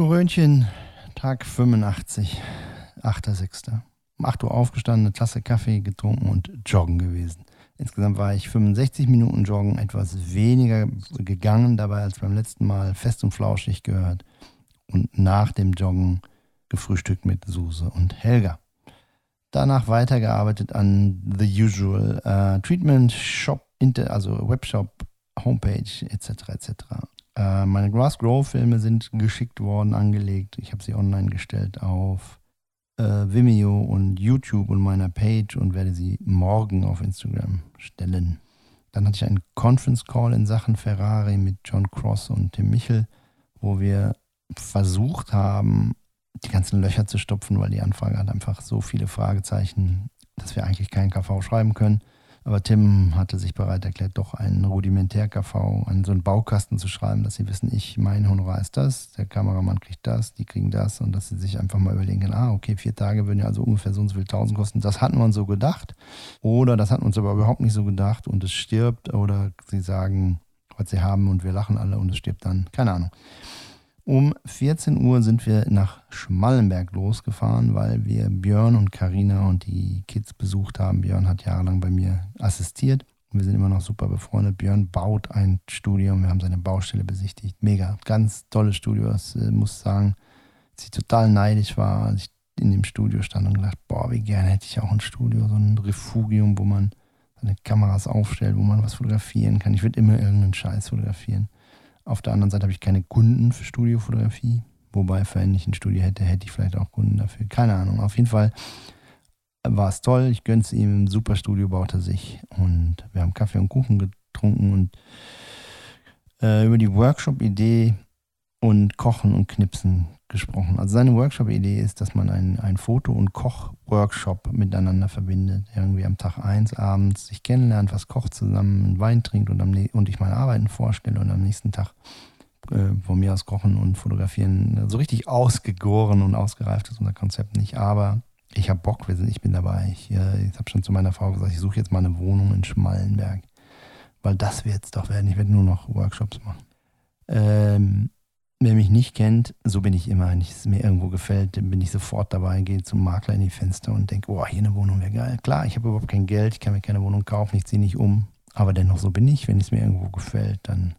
Korönchen, Tag 85, 8.6. Um 8 Uhr aufgestanden, eine Tasse Kaffee getrunken und joggen gewesen. Insgesamt war ich 65 Minuten joggen, etwas weniger gegangen dabei als beim letzten Mal, fest und flauschig gehört. Und nach dem Joggen gefrühstückt mit Suse und Helga. Danach weitergearbeitet an The Usual uh, Treatment Shop, also Webshop, Homepage etc. etc. Uh, meine Grass Grow Filme sind geschickt worden, angelegt. Ich habe sie online gestellt auf uh, Vimeo und YouTube und meiner Page und werde sie morgen auf Instagram stellen. Dann hatte ich einen Conference Call in Sachen Ferrari mit John Cross und Tim Michel, wo wir versucht haben, die ganzen Löcher zu stopfen, weil die Anfrage hat einfach so viele Fragezeichen, dass wir eigentlich keinen KV schreiben können. Aber Tim hatte sich bereit erklärt, doch einen Rudimentär-KV, einen so einen Baukasten zu schreiben, dass sie wissen, ich, mein Honorar ist das, der Kameramann kriegt das, die kriegen das und dass sie sich einfach mal überlegen ah, okay, vier Tage würden ja also ungefähr so und so viel tausend kosten. Das hatten wir uns so gedacht. Oder das hatten wir uns aber überhaupt nicht so gedacht und es stirbt. Oder sie sagen, was sie haben und wir lachen alle und es stirbt dann. Keine Ahnung. Um 14 Uhr sind wir nach Schmallenberg losgefahren, weil wir Björn und Karina und die Kids besucht haben. Björn hat jahrelang bei mir assistiert. Wir sind immer noch super befreundet. Björn baut ein Studio und wir haben seine Baustelle besichtigt. Mega, ganz tolles Studio. Ich äh, muss sagen, dass ich total neidisch war, als ich in dem Studio stand und gedacht, boah, wie gerne hätte ich auch ein Studio, so ein Refugium, wo man seine Kameras aufstellt, wo man was fotografieren kann. Ich würde immer irgendeinen Scheiß fotografieren. Auf der anderen Seite habe ich keine Kunden für Studiofotografie. Wobei, wenn ich ein Studio hätte, hätte ich vielleicht auch Kunden dafür. Keine Ahnung. Auf jeden Fall war es toll. Ich gönnte es ihm. Ein super Studio baut er sich. Und wir haben Kaffee und Kuchen getrunken und äh, über die Workshop-Idee und Kochen und Knipsen gesprochen. Also seine Workshop-Idee ist, dass man ein, ein Foto- und Koch-Workshop miteinander verbindet. Irgendwie am Tag eins abends sich kennenlernt, was kocht zusammen, einen Wein trinkt und, am, und ich meine Arbeiten vorstelle und am nächsten Tag äh, von mir aus kochen und fotografieren. So richtig ausgegoren und ausgereift ist unser Konzept nicht, aber ich habe Bock, wir sind, ich bin dabei. Ich, äh, ich habe schon zu meiner Frau gesagt, ich suche jetzt mal eine Wohnung in Schmallenberg, weil das wird es doch werden. Ich werde nur noch Workshops machen. Ähm, Wer mich nicht kennt, so bin ich immer. Wenn es mir irgendwo gefällt, dann bin ich sofort dabei, gehe zum Makler in die Fenster und denke, boah, hier eine Wohnung wäre geil. Klar, ich habe überhaupt kein Geld, ich kann mir keine Wohnung kaufen, ich ziehe nicht um. Aber dennoch so bin ich. Wenn es mir irgendwo gefällt, dann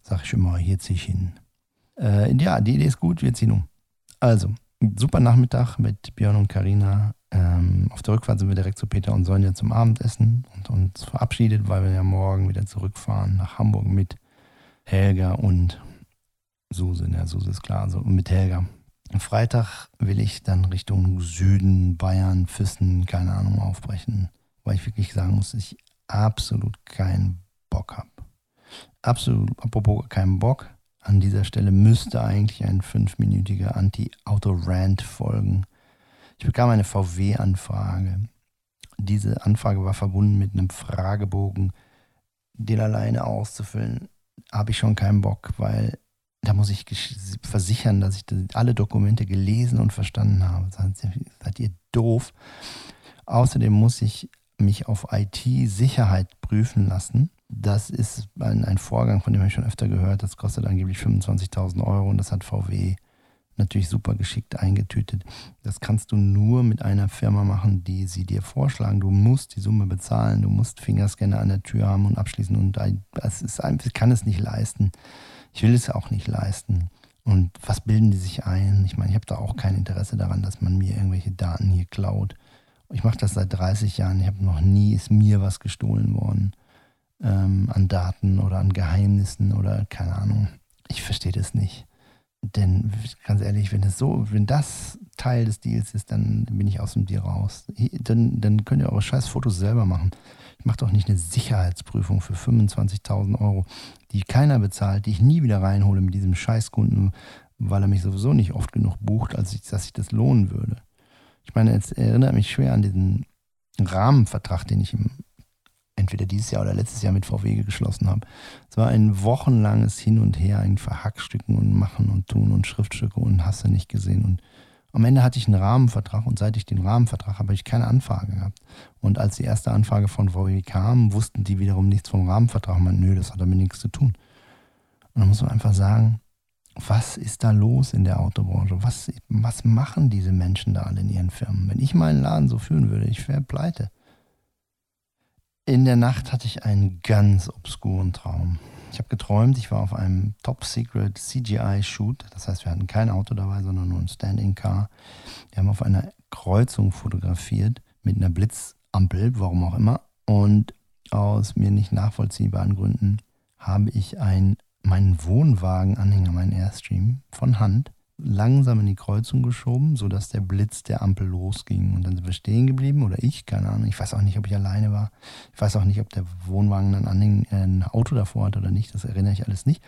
sage ich immer, hier ziehe ich hin. Äh, ja, die Idee ist gut, wir ziehen um. Also, super Nachmittag mit Björn und Karina. Ähm, auf der Rückfahrt sind wir direkt zu Peter und Sonja zum Abendessen und uns verabschiedet, weil wir ja morgen wieder zurückfahren nach Hamburg mit Helga und Suse, ja, Suse ist klar, also mit Helga. Freitag will ich dann Richtung Süden, Bayern, Füssen, keine Ahnung, aufbrechen, weil ich wirklich sagen muss, ich absolut keinen Bock habe. Absolut, apropos keinen Bock, an dieser Stelle müsste eigentlich ein fünfminütiger Anti-Auto-Rant folgen. Ich bekam eine VW-Anfrage. Diese Anfrage war verbunden mit einem Fragebogen, den alleine auszufüllen, habe ich schon keinen Bock, weil da muss ich versichern, dass ich alle Dokumente gelesen und verstanden habe. Seid ihr doof? Außerdem muss ich mich auf IT-Sicherheit prüfen lassen. Das ist ein, ein, Vorgang, von dem habe ich schon öfter gehört. Das kostet angeblich 25.000 Euro und das hat VW natürlich super geschickt eingetütet. Das kannst du nur mit einer Firma machen, die sie dir vorschlagen. Du musst die Summe bezahlen, du musst Fingerscanner an der Tür haben und abschließen und das kann es nicht leisten. Ich will es auch nicht leisten. Und was bilden die sich ein? Ich meine, ich habe da auch kein Interesse daran, dass man mir irgendwelche Daten hier klaut. Ich mache das seit 30 Jahren. Ich habe noch nie, ist mir was gestohlen worden ähm, an Daten oder an Geheimnissen oder keine Ahnung. Ich verstehe das nicht. Denn ganz ehrlich, wenn das so, wenn das Teil des Deals ist, dann bin ich aus dem Deal raus. Dann, dann könnt ihr eure scheiß Fotos selber machen. Ich mache doch nicht eine Sicherheitsprüfung für 25.000 Euro, die keiner bezahlt, die ich nie wieder reinhole mit diesem Scheißkunden, weil er mich sowieso nicht oft genug bucht, als ich, dass sich das lohnen würde. Ich meine, es erinnert mich schwer an diesen Rahmenvertrag, den ich im, entweder dieses Jahr oder letztes Jahr mit VW geschlossen habe. Es war ein wochenlanges Hin und Her, ein Verhackstücken und Machen und Tun und Schriftstücke und hast du nicht gesehen und am Ende hatte ich einen Rahmenvertrag und seit ich den Rahmenvertrag habe, habe ich keine Anfrage gehabt. Und als die erste Anfrage von VW kam, wussten die wiederum nichts vom Rahmenvertrag. Man, nö, das hat damit nichts zu tun. Und dann muss man einfach sagen, was ist da los in der Autobranche? Was, was machen diese Menschen da alle in ihren Firmen? Wenn ich meinen Laden so führen würde, ich wäre pleite. In der Nacht hatte ich einen ganz obskuren Traum. Ich habe geträumt, ich war auf einem Top-Secret CGI-Shoot. Das heißt, wir hatten kein Auto dabei, sondern nur ein Standing-Car. Wir haben auf einer Kreuzung fotografiert mit einer Blitzampel, warum auch immer. Und aus mir nicht nachvollziehbaren Gründen habe ich ein, meinen Wohnwagen-Anhänger, meinen Airstream, von Hand langsam in die Kreuzung geschoben, sodass der Blitz der Ampel losging. Und dann sind wir stehen geblieben oder ich, keine Ahnung. Ich weiß auch nicht, ob ich alleine war. Ich weiß auch nicht, ob der Wohnwagen dann Anhäng, äh, ein Auto davor hat oder nicht. Das erinnere ich alles nicht.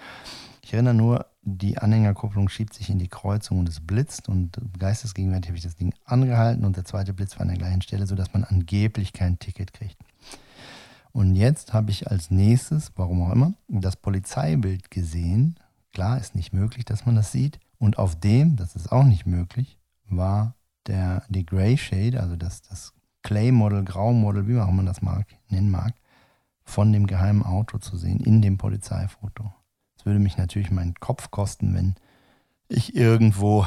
Ich erinnere nur, die Anhängerkupplung schiebt sich in die Kreuzung und es blitzt. Und geistesgegenwärtig habe ich das Ding angehalten und der zweite Blitz war an der gleichen Stelle, sodass man angeblich kein Ticket kriegt. Und jetzt habe ich als nächstes, warum auch immer, das Polizeibild gesehen. Klar, ist nicht möglich, dass man das sieht. Und auf dem, das ist auch nicht möglich, war der, die Gray Shade, also das, das Clay-Model, Grau-Model, wie auch man das mag, nennen mag, von dem geheimen Auto zu sehen in dem Polizeifoto. Es würde mich natürlich meinen Kopf kosten, wenn ich irgendwo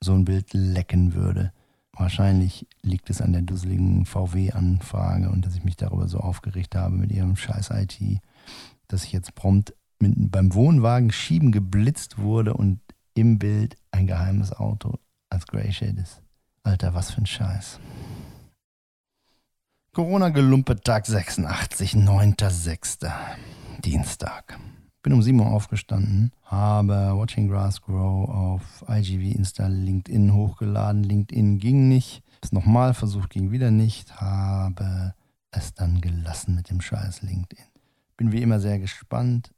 so ein Bild lecken würde. Wahrscheinlich liegt es an der dusseligen VW-Anfrage und dass ich mich darüber so aufgeregt habe mit ihrem scheiß IT, dass ich jetzt prompt mit, beim Wohnwagen schieben geblitzt wurde und im Bild ein geheimes Auto als Grey Shade ist. Alter, was für ein Scheiß. Corona-Gelumpe Tag 86, 9.6. Dienstag. Bin um 7 Uhr aufgestanden, habe Watching Grass Grow auf IGV, Insta, LinkedIn hochgeladen. LinkedIn ging nicht. Es nochmal versucht, ging wieder nicht. Habe es dann gelassen mit dem scheiß LinkedIn. Bin wie immer sehr gespannt,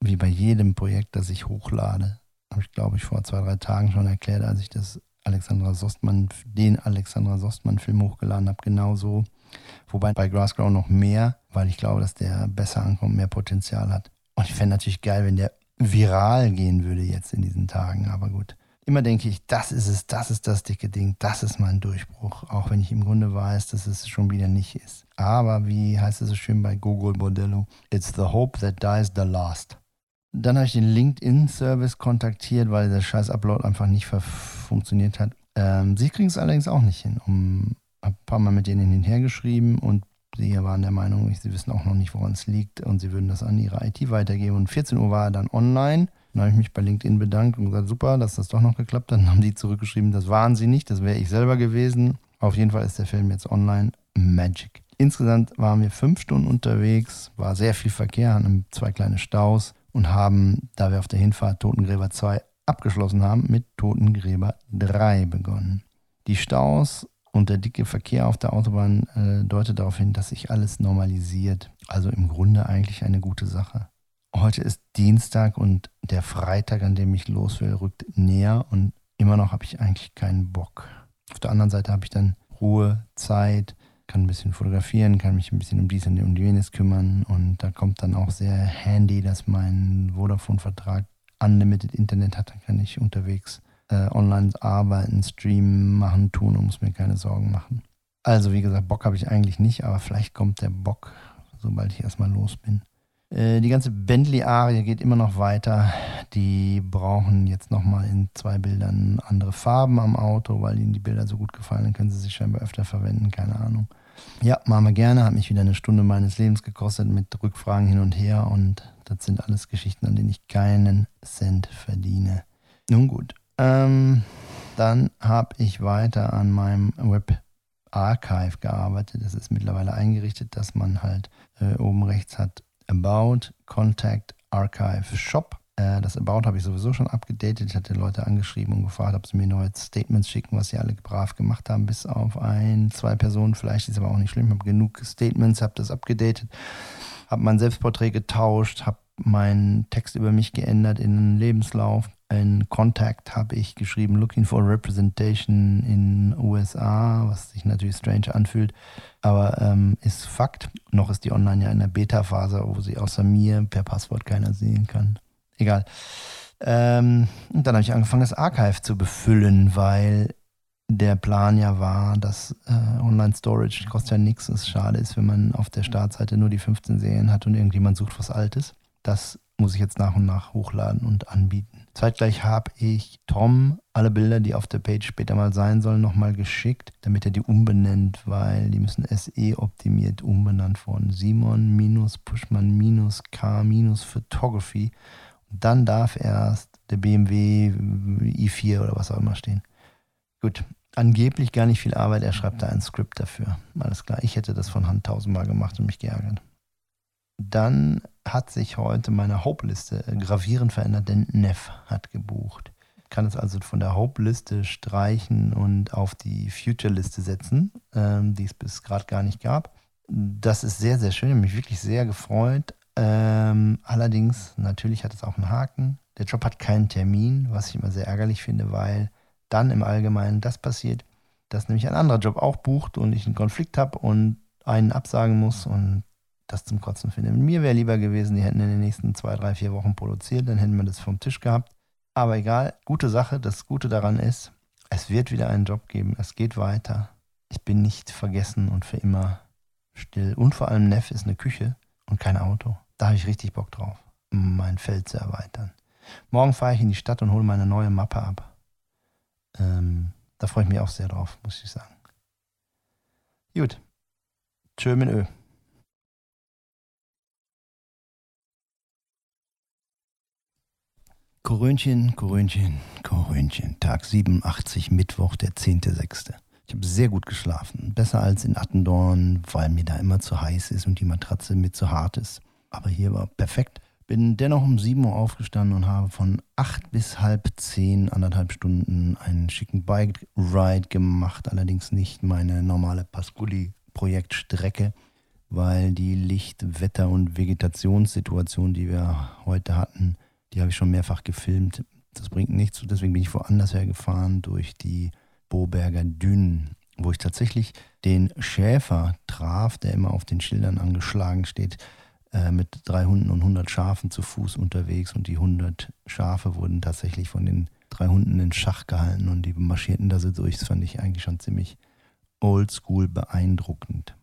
wie bei jedem Projekt, das ich hochlade. Habe ich, glaube ich, vor zwei, drei Tagen schon erklärt, als ich das Alexandra Sostmann, den Alexandra Sostmann-Film hochgeladen habe, genauso. Wobei bei Grassground noch mehr, weil ich glaube, dass der besser ankommt, mehr Potenzial hat. Und ich fände natürlich geil, wenn der viral gehen würde jetzt in diesen Tagen. Aber gut. Immer denke ich, das ist es, das ist das dicke Ding, das ist mein Durchbruch. Auch wenn ich im Grunde weiß, dass es schon wieder nicht ist. Aber wie heißt es so schön bei Google Bordello? It's the hope that dies the last. Dann habe ich den LinkedIn-Service kontaktiert, weil der scheiß Upload einfach nicht funktioniert hat. Ähm, sie kriegen es allerdings auch nicht hin. Um, habe ein paar Mal mit denen hinher geschrieben und Sie waren der Meinung, sie wissen auch noch nicht, woran es liegt und sie würden das an ihre IT weitergeben. Und 14 Uhr war er dann online. Dann habe ich mich bei LinkedIn bedankt und gesagt, super, dass das doch noch geklappt hat. Dann haben die zurückgeschrieben, das waren sie nicht, das wäre ich selber gewesen. Auf jeden Fall ist der Film jetzt online. Magic. Insgesamt waren wir fünf Stunden unterwegs, war sehr viel Verkehr, hatten zwei kleine Staus und haben, da wir auf der Hinfahrt Totengräber 2 abgeschlossen haben, mit Totengräber 3 begonnen. Die Staus und der dicke Verkehr auf der Autobahn äh, deutet darauf hin, dass sich alles normalisiert. Also im Grunde eigentlich eine gute Sache. Heute ist Dienstag und der Freitag, an dem ich los will, rückt näher und immer noch habe ich eigentlich keinen Bock. Auf der anderen Seite habe ich dann Ruhe, Zeit, kann ein bisschen fotografieren, kann mich ein bisschen um dies und um jenes kümmern und da kommt dann auch sehr handy, dass mein Vodafone-Vertrag Unlimited Internet hat, dann kann ich unterwegs äh, online arbeiten, streamen, machen, tun und muss mir keine Sorgen machen. Also wie gesagt, Bock habe ich eigentlich nicht, aber vielleicht kommt der Bock, sobald ich erstmal los bin. Äh, die ganze Bentley-Arie geht immer noch weiter. Die brauchen jetzt nochmal in zwei Bildern andere Farben am Auto, weil ihnen die Bilder so gut gefallen. Dann können sie sich scheinbar öfter verwenden, keine Ahnung. Ja, machen wir gerne. Hat mich wieder eine Stunde meines Lebens gekostet mit Rückfragen hin und her. Und das sind alles Geschichten, an denen ich keinen Cent verdiene. Nun gut. Ähm, dann habe ich weiter an meinem Web Archive gearbeitet. Das ist mittlerweile eingerichtet, dass man halt äh, oben rechts hat About, Contact, Archive, Shop. Äh, das About habe ich sowieso schon abgedatet. Ich hatte Leute angeschrieben und gefragt, ob sie mir neue Statements schicken, was sie alle brav gemacht haben, bis auf ein, zwei Personen. Vielleicht ist aber auch nicht schlimm. Ich habe genug Statements, habe das abgedatet, habe mein Selbstporträt getauscht, habe meinen Text über mich geändert in einen Lebenslauf. In Contact habe ich geschrieben, looking for representation in USA, was sich natürlich strange anfühlt, aber ähm, ist Fakt. Noch ist die online ja in der Beta-Phase, wo sie außer mir per Passwort keiner sehen kann. Egal. Ähm, und dann habe ich angefangen, das Archive zu befüllen, weil der Plan ja war, dass äh, Online-Storage kostet ja nichts. Es schade ist, wenn man auf der Startseite nur die 15 Serien hat und irgendjemand sucht was Altes. Das muss ich jetzt nach und nach hochladen und anbieten. Zeitgleich habe ich Tom alle Bilder, die auf der Page später mal sein sollen, nochmal geschickt, damit er die umbenennt, weil die müssen SE optimiert umbenannt worden. Simon minus Pushman minus K minus Photography. Und dann darf erst der BMW i4 oder was auch immer stehen. Gut, angeblich gar nicht viel Arbeit. Er schreibt da ein Skript dafür. Alles klar, ich hätte das von Hand tausendmal gemacht und mich geärgert. Dann hat sich heute meine Hope-Liste gravierend verändert, denn Neff hat gebucht. Ich kann es also von der Hope-Liste streichen und auf die Future-Liste setzen, ähm, die es bis gerade gar nicht gab. Das ist sehr, sehr schön. Ich mich wirklich sehr gefreut. Ähm, allerdings, natürlich hat es auch einen Haken. Der Job hat keinen Termin, was ich immer sehr ärgerlich finde, weil dann im Allgemeinen das passiert, dass nämlich ein anderer Job auch bucht und ich einen Konflikt habe und einen absagen muss und das zum Kotzen finde. Mir wäre lieber gewesen, die hätten in den nächsten zwei, drei, vier Wochen produziert, dann hätten wir das vom Tisch gehabt. Aber egal, gute Sache. Das Gute daran ist, es wird wieder einen Job geben. Es geht weiter. Ich bin nicht vergessen und für immer still. Und vor allem Neff ist eine Küche und kein Auto. Da habe ich richtig Bock drauf, mein Feld zu erweitern. Morgen fahre ich in die Stadt und hole meine neue Mappe ab. Ähm, da freue ich mich auch sehr drauf, muss ich sagen. Gut. Tschö mit Ö. Korönchen, Korönchen, Korönchen. Tag 87, Mittwoch, der 10.6. Ich habe sehr gut geschlafen. Besser als in Attendorn, weil mir da immer zu heiß ist und die Matratze mir zu hart ist. Aber hier war perfekt. Bin dennoch um 7 Uhr aufgestanden und habe von 8 bis halb 10, anderthalb Stunden, einen schicken Bike-Ride gemacht. Allerdings nicht meine normale Pasculi-Projektstrecke, weil die Licht-, Wetter- und Vegetationssituation, die wir heute hatten, die habe ich schon mehrfach gefilmt. Das bringt nichts. Deswegen bin ich woanders hergefahren durch die Boberger Dünen, wo ich tatsächlich den Schäfer traf, der immer auf den Schildern angeschlagen steht, äh, mit drei Hunden und 100 Schafen zu Fuß unterwegs. Und die 100 Schafe wurden tatsächlich von den drei Hunden in Schach gehalten und die marschierten da so durch. Das fand ich eigentlich schon ziemlich oldschool beeindruckend.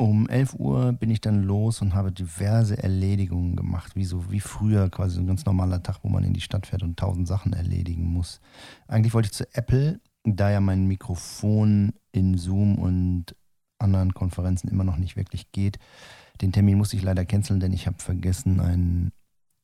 Um 11 Uhr bin ich dann los und habe diverse Erledigungen gemacht, wie so wie früher quasi ein ganz normaler Tag, wo man in die Stadt fährt und tausend Sachen erledigen muss. Eigentlich wollte ich zu Apple, da ja mein Mikrofon in Zoom und anderen Konferenzen immer noch nicht wirklich geht. Den Termin musste ich leider canceln, denn ich habe vergessen, einen,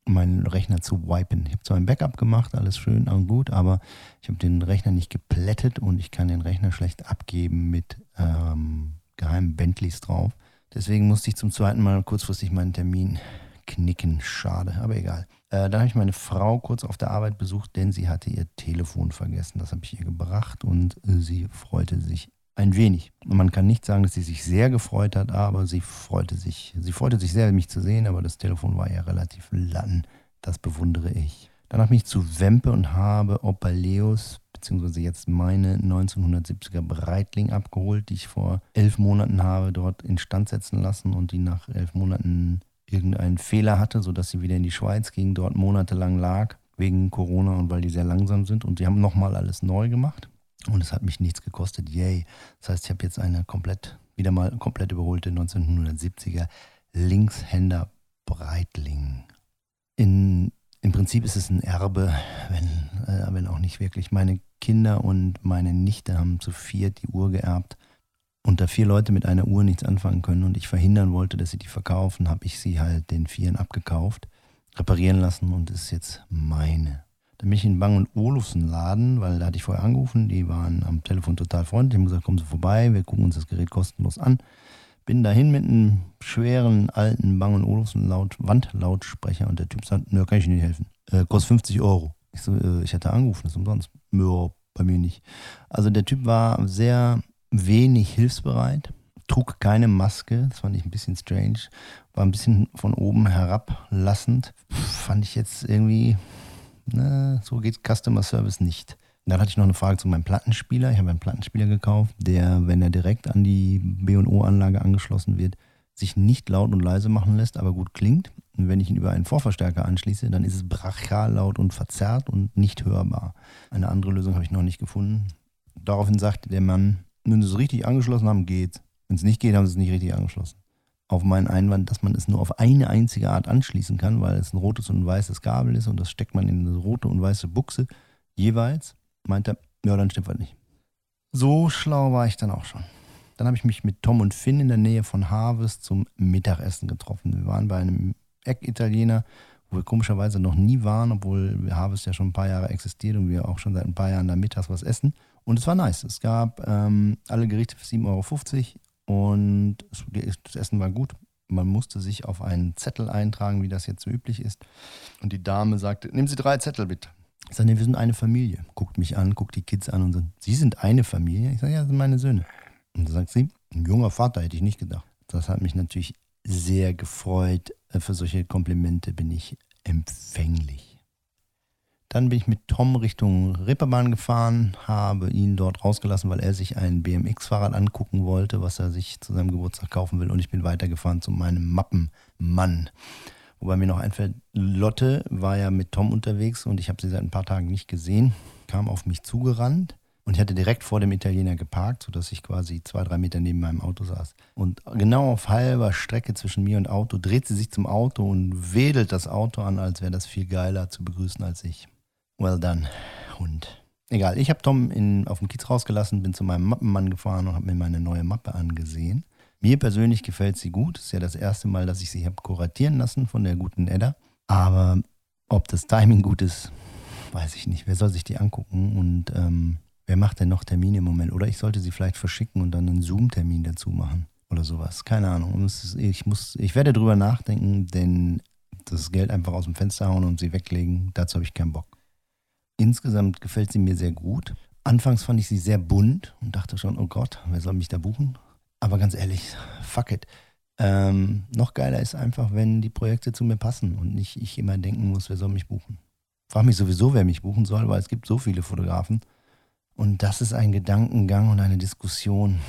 meinen Rechner zu wipen. Ich habe zwar ein Backup gemacht, alles schön und gut, aber ich habe den Rechner nicht geplättet und ich kann den Rechner schlecht abgeben mit ähm, geheimen Bentleys drauf. Deswegen musste ich zum zweiten Mal kurzfristig meinen Termin knicken. Schade, aber egal. Äh, dann habe ich meine Frau kurz auf der Arbeit besucht, denn sie hatte ihr Telefon vergessen. Das habe ich ihr gebracht und äh, sie freute sich ein wenig. Und man kann nicht sagen, dass sie sich sehr gefreut hat, aber sie freute sich. Sie freute sich sehr, mich zu sehen, aber das Telefon war ja relativ lang. Das bewundere ich. Dann habe ich zu Wempe und habe Opaleus beziehungsweise jetzt meine 1970er Breitling abgeholt, die ich vor elf Monaten habe dort instand setzen lassen und die nach elf Monaten irgendeinen Fehler hatte, sodass sie wieder in die Schweiz ging, dort monatelang lag, wegen Corona und weil die sehr langsam sind. Und die haben nochmal alles neu gemacht. Und es hat mich nichts gekostet. Yay. Das heißt, ich habe jetzt eine komplett, wieder mal komplett überholte 1970er Linkshänder Breitling. In im Prinzip ist es ein Erbe, wenn, äh, wenn auch nicht wirklich. Meine Kinder und meine Nichte haben zu viert die Uhr geerbt. Und da vier Leute mit einer Uhr nichts anfangen können und ich verhindern wollte, dass sie die verkaufen, habe ich sie halt den Vieren abgekauft, reparieren lassen und ist jetzt meine. Dann bin ich in Bang Olufsen Laden, weil da hatte ich vorher angerufen, die waren am Telefon total freundlich, haben gesagt, kommen Sie vorbei, wir gucken uns das Gerät kostenlos an. Bin dahin mit einem schweren alten Bang Olufsen Laut Wandlautsprecher und der Typ sagt, nö, kann ich Ihnen nicht helfen. Äh, kostet 50 Euro. Ich so, äh, ich hatte angerufen, das ist umsonst. Nö, bei mir nicht. Also der Typ war sehr wenig hilfsbereit, trug keine Maske, das fand ich ein bisschen strange, war ein bisschen von oben herablassend. Fand ich jetzt irgendwie, ne, so geht Customer Service nicht. Dann hatte ich noch eine Frage zu meinem Plattenspieler. Ich habe einen Plattenspieler gekauft, der, wenn er direkt an die B&O-Anlage angeschlossen wird, sich nicht laut und leise machen lässt, aber gut klingt. Und wenn ich ihn über einen Vorverstärker anschließe, dann ist es brachial laut und verzerrt und nicht hörbar. Eine andere Lösung habe ich noch nicht gefunden. Daraufhin sagte der Mann, wenn sie es richtig angeschlossen haben, geht's. Wenn es nicht geht, haben sie es nicht richtig angeschlossen. auf meinen Einwand, dass man es nur auf eine einzige Art anschließen kann, weil es ein rotes und ein weißes Kabel ist und das steckt man in eine rote und weiße Buchse jeweils, meint er, ja, dann stimmt was nicht. So schlau war ich dann auch schon. Dann habe ich mich mit Tom und Finn in der Nähe von Harvest zum Mittagessen getroffen. Wir waren bei einem Eck-Italiener, wo wir komischerweise noch nie waren, obwohl Harvest ja schon ein paar Jahre existiert und wir auch schon seit ein paar Jahren da mittags was essen. Und es war nice. Es gab ähm, alle Gerichte für 7,50 Euro und das Essen war gut. Man musste sich auf einen Zettel eintragen, wie das jetzt so üblich ist. Und die Dame sagte, nehmen Sie drei Zettel bitte. Ich sage, nee, wir sind eine Familie. Guckt mich an, guckt die Kids an und sagt, Sie sind eine Familie? Ich sage, ja, das sind meine Söhne. Und da sagt sie, ein junger Vater hätte ich nicht gedacht. Das hat mich natürlich sehr gefreut. Äh, für solche Komplimente bin ich empfänglich. Dann bin ich mit Tom Richtung Ripperbahn gefahren, habe ihn dort rausgelassen, weil er sich ein BMX-Fahrrad angucken wollte, was er sich zu seinem Geburtstag kaufen will. Und ich bin weitergefahren zu meinem Mappenmann. Wobei mir noch einfällt, Lotte war ja mit Tom unterwegs und ich habe sie seit ein paar Tagen nicht gesehen, kam auf mich zugerannt und ich hatte direkt vor dem Italiener geparkt, sodass ich quasi zwei, drei Meter neben meinem Auto saß. Und genau auf halber Strecke zwischen mir und Auto dreht sie sich zum Auto und wedelt das Auto an, als wäre das viel geiler zu begrüßen als ich. Well done, Hund. Egal, ich habe Tom in, auf dem Kiez rausgelassen, bin zu meinem Mappenmann gefahren und habe mir meine neue Mappe angesehen. Mir persönlich gefällt sie gut. Ist ja das erste Mal, dass ich sie habe kuratieren lassen von der guten Edda. Aber ob das Timing gut ist, weiß ich nicht. Wer soll sich die angucken und ähm, wer macht denn noch Termine im Moment? Oder ich sollte sie vielleicht verschicken und dann einen Zoom-Termin dazu machen oder sowas. Keine Ahnung. Ich, muss, ich werde drüber nachdenken, denn das Geld einfach aus dem Fenster hauen und sie weglegen, dazu habe ich keinen Bock. Insgesamt gefällt sie mir sehr gut. Anfangs fand ich sie sehr bunt und dachte schon, oh Gott, wer soll mich da buchen? Aber ganz ehrlich, fuck it. Ähm, noch geiler ist einfach, wenn die Projekte zu mir passen und nicht ich immer denken muss, wer soll mich buchen. Frag mich sowieso, wer mich buchen soll, weil es gibt so viele Fotografen. Und das ist ein Gedankengang und eine Diskussion,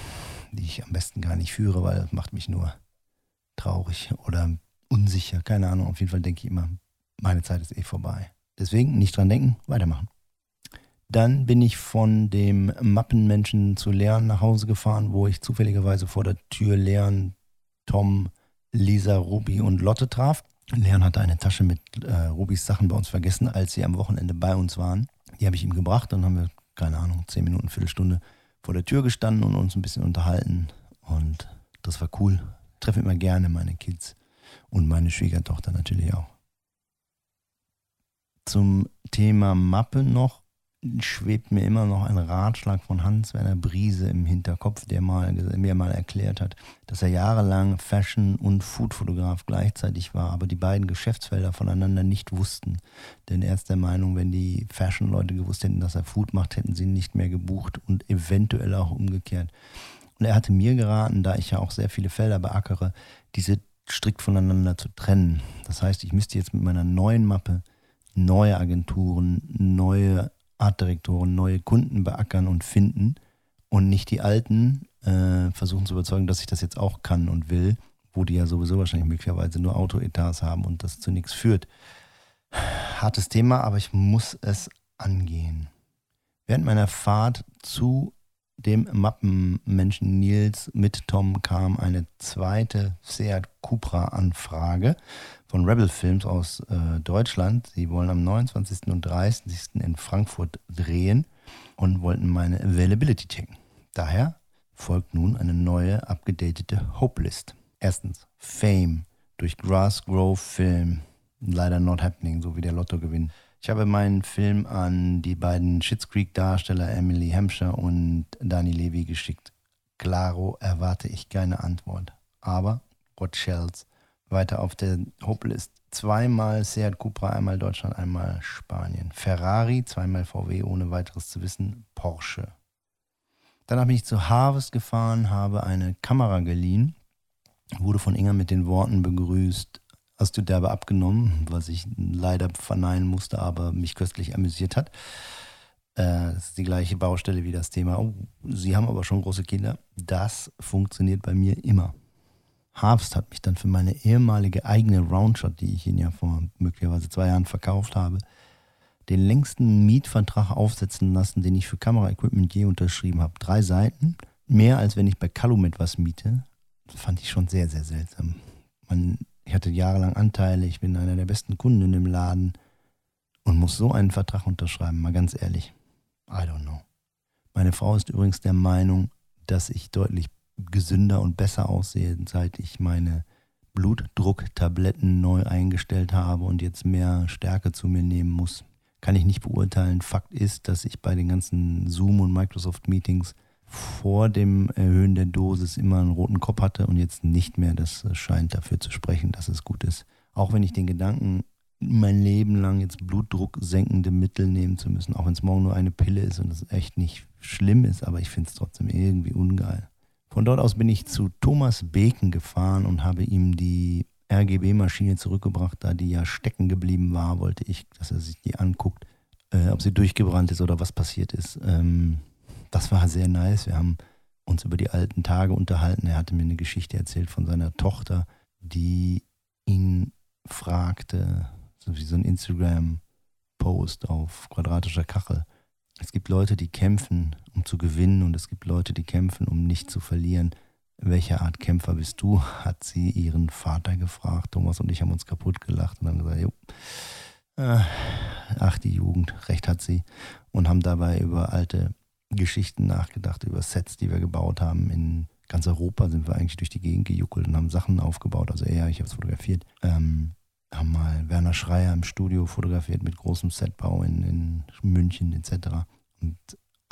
die ich am besten gar nicht führe, weil das macht mich nur traurig oder unsicher. Keine Ahnung. Auf jeden Fall denke ich immer, meine Zeit ist eh vorbei. Deswegen nicht dran denken, weitermachen. Dann bin ich von dem Mappenmenschen zu Leon nach Hause gefahren, wo ich zufälligerweise vor der Tür Leon, Tom, Lisa, Ruby und Lotte traf. Leon hatte eine Tasche mit äh, Rubis Sachen bei uns vergessen, als sie am Wochenende bei uns waren. Die habe ich ihm gebracht und haben wir, keine Ahnung, zehn Minuten, Viertelstunde vor der Tür gestanden und uns ein bisschen unterhalten. Und das war cool. Treffe immer gerne meine Kids und meine Schwiegertochter natürlich auch. Zum Thema Mappe noch schwebt mir immer noch ein Ratschlag von Hans-Werner Briese im Hinterkopf, der mal, mir mal erklärt hat, dass er jahrelang Fashion- und Foodfotograf gleichzeitig war, aber die beiden Geschäftsfelder voneinander nicht wussten. Denn er ist der Meinung, wenn die Fashion-Leute gewusst hätten, dass er Food macht, hätten sie ihn nicht mehr gebucht und eventuell auch umgekehrt. Und er hatte mir geraten, da ich ja auch sehr viele Felder beackere, diese strikt voneinander zu trennen. Das heißt, ich müsste jetzt mit meiner neuen Mappe neue Agenturen, neue Artdirektoren neue Kunden beackern und finden und nicht die alten äh, versuchen zu überzeugen, dass ich das jetzt auch kann und will, wo die ja sowieso wahrscheinlich möglicherweise nur Autoetats haben und das zu nichts führt. Hartes Thema, aber ich muss es angehen. Während meiner Fahrt zu dem Mappenmenschen Nils mit Tom kam eine zweite Seat Cupra-Anfrage von Rebel Films aus äh, Deutschland. Sie wollen am 29. und 30. in Frankfurt drehen und wollten meine Availability checken. Daher folgt nun eine neue, abgedatete Hope-List. Erstens Fame durch Grassgrove Film. Leider not happening, so wie der Lottogewinn. Ich habe meinen Film an die beiden Schitt's Creek Darsteller Emily Hampshire und Dani Levy geschickt. Claro erwarte ich keine Antwort. Aber what shells? Weiter auf der Hopelist. Zweimal Seat Cupra, einmal Deutschland, einmal Spanien. Ferrari, zweimal VW, ohne weiteres zu wissen. Porsche. Dann bin ich zu Harvest gefahren, habe eine Kamera geliehen, wurde von Inga mit den Worten begrüßt, hast du derbe abgenommen, was ich leider verneinen musste, aber mich köstlich amüsiert hat. Äh, das ist die gleiche Baustelle wie das Thema. Oh, Sie haben aber schon große Kinder. Das funktioniert bei mir immer. Harvest hat mich dann für meine ehemalige eigene Roundshot, die ich Ihnen ja vor möglicherweise zwei Jahren verkauft habe, den längsten Mietvertrag aufsetzen lassen, den ich für Kameraequipment je unterschrieben habe. Drei Seiten, mehr als wenn ich bei Calumet was miete. fand ich schon sehr, sehr seltsam. Man, ich hatte jahrelang Anteile, ich bin einer der besten Kunden im Laden und muss so einen Vertrag unterschreiben, mal ganz ehrlich. I don't know. Meine Frau ist übrigens der Meinung, dass ich deutlich gesünder und besser aussehe, seit ich meine Blutdrucktabletten neu eingestellt habe und jetzt mehr Stärke zu mir nehmen muss. Kann ich nicht beurteilen. Fakt ist, dass ich bei den ganzen Zoom- und Microsoft-Meetings vor dem Erhöhen der Dosis immer einen roten Kopf hatte und jetzt nicht mehr. Das scheint dafür zu sprechen, dass es gut ist. Auch wenn ich den Gedanken mein Leben lang jetzt Blutdruck senkende Mittel nehmen zu müssen, auch wenn es morgen nur eine Pille ist und es echt nicht schlimm ist, aber ich finde es trotzdem irgendwie ungeil. Von dort aus bin ich zu Thomas Beken gefahren und habe ihm die RGB-Maschine zurückgebracht, da die ja stecken geblieben war, wollte ich, dass er sich die anguckt, äh, ob sie durchgebrannt ist oder was passiert ist. Ähm, das war sehr nice. Wir haben uns über die alten Tage unterhalten. Er hatte mir eine Geschichte erzählt von seiner Tochter, die ihn fragte, so wie so ein Instagram-Post auf quadratischer Kachel, es gibt Leute, die kämpfen, um zu gewinnen und es gibt Leute, die kämpfen, um nicht zu verlieren. Welche Art Kämpfer bist du? hat sie ihren Vater gefragt. Thomas und ich haben uns kaputt gelacht und haben gesagt, jo, äh, ach die Jugend, recht hat sie. Und haben dabei über alte Geschichten nachgedacht, über Sets, die wir gebaut haben. In ganz Europa sind wir eigentlich durch die Gegend gejuckelt und haben Sachen aufgebaut. Also er, ich habe es fotografiert. Ähm, haben mal Werner Schreier im Studio fotografiert mit großem Setbau in, in München etc. Und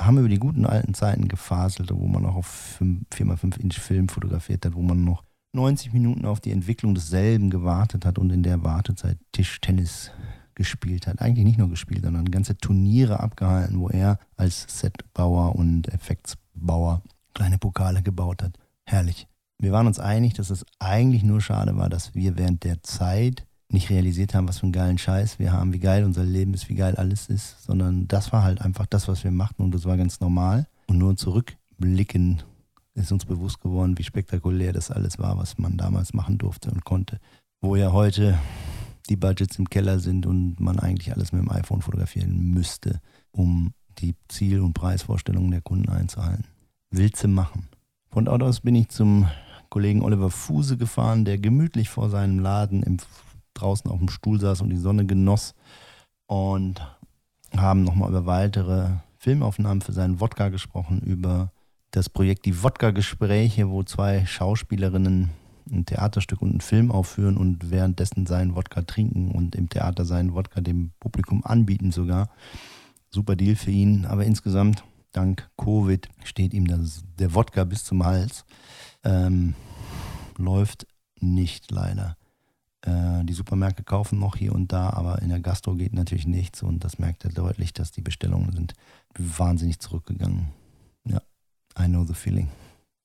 haben über die guten alten Zeiten gefaselt, wo man auch auf 4x5 Inch Film fotografiert hat, wo man noch 90 Minuten auf die Entwicklung desselben gewartet hat und in der Wartezeit Tischtennis gespielt hat. Eigentlich nicht nur gespielt, sondern ganze Turniere abgehalten, wo er als Setbauer und Effektsbauer kleine Pokale gebaut hat. Herrlich. Wir waren uns einig, dass es eigentlich nur schade war, dass wir während der Zeit nicht realisiert haben, was für einen geilen Scheiß wir haben, wie geil unser Leben ist, wie geil alles ist, sondern das war halt einfach das, was wir machten und das war ganz normal. Und nur zurückblicken ist uns bewusst geworden, wie spektakulär das alles war, was man damals machen durfte und konnte. Wo ja heute die Budgets im Keller sind und man eigentlich alles mit dem iPhone fotografieren müsste, um die Ziel- und Preisvorstellungen der Kunden einzuhalten. Willst du machen? Von dort aus bin ich zum Kollegen Oliver Fuse gefahren, der gemütlich vor seinem Laden im draußen auf dem Stuhl saß und die Sonne genoss und haben nochmal über weitere Filmaufnahmen für seinen Wodka gesprochen, über das Projekt Die Wodka-Gespräche, wo zwei Schauspielerinnen ein Theaterstück und einen Film aufführen und währenddessen seinen Wodka trinken und im Theater seinen Wodka dem Publikum anbieten sogar. Super Deal für ihn, aber insgesamt, dank Covid, steht ihm das, der Wodka bis zum Hals. Ähm, läuft nicht leider. Äh, die Supermärkte kaufen noch hier und da, aber in der Gastro geht natürlich nichts und das merkt er deutlich, dass die Bestellungen sind wahnsinnig zurückgegangen. Ja, I know the feeling.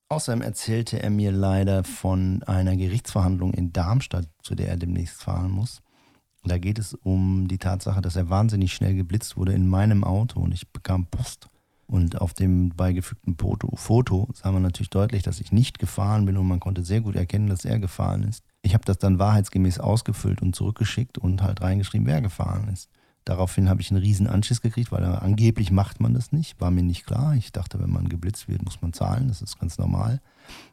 Außerdem erzählte er mir leider von einer Gerichtsverhandlung in Darmstadt, zu der er demnächst fahren muss. Da geht es um die Tatsache, dass er wahnsinnig schnell geblitzt wurde in meinem Auto und ich bekam Post. Und auf dem beigefügten Foto, Foto sah man natürlich deutlich, dass ich nicht gefahren bin und man konnte sehr gut erkennen, dass er gefahren ist. Ich habe das dann wahrheitsgemäß ausgefüllt und zurückgeschickt und halt reingeschrieben, wer gefahren ist. Daraufhin habe ich einen riesen Anschiss gekriegt, weil angeblich macht man das nicht. War mir nicht klar. Ich dachte, wenn man geblitzt wird, muss man zahlen. Das ist ganz normal.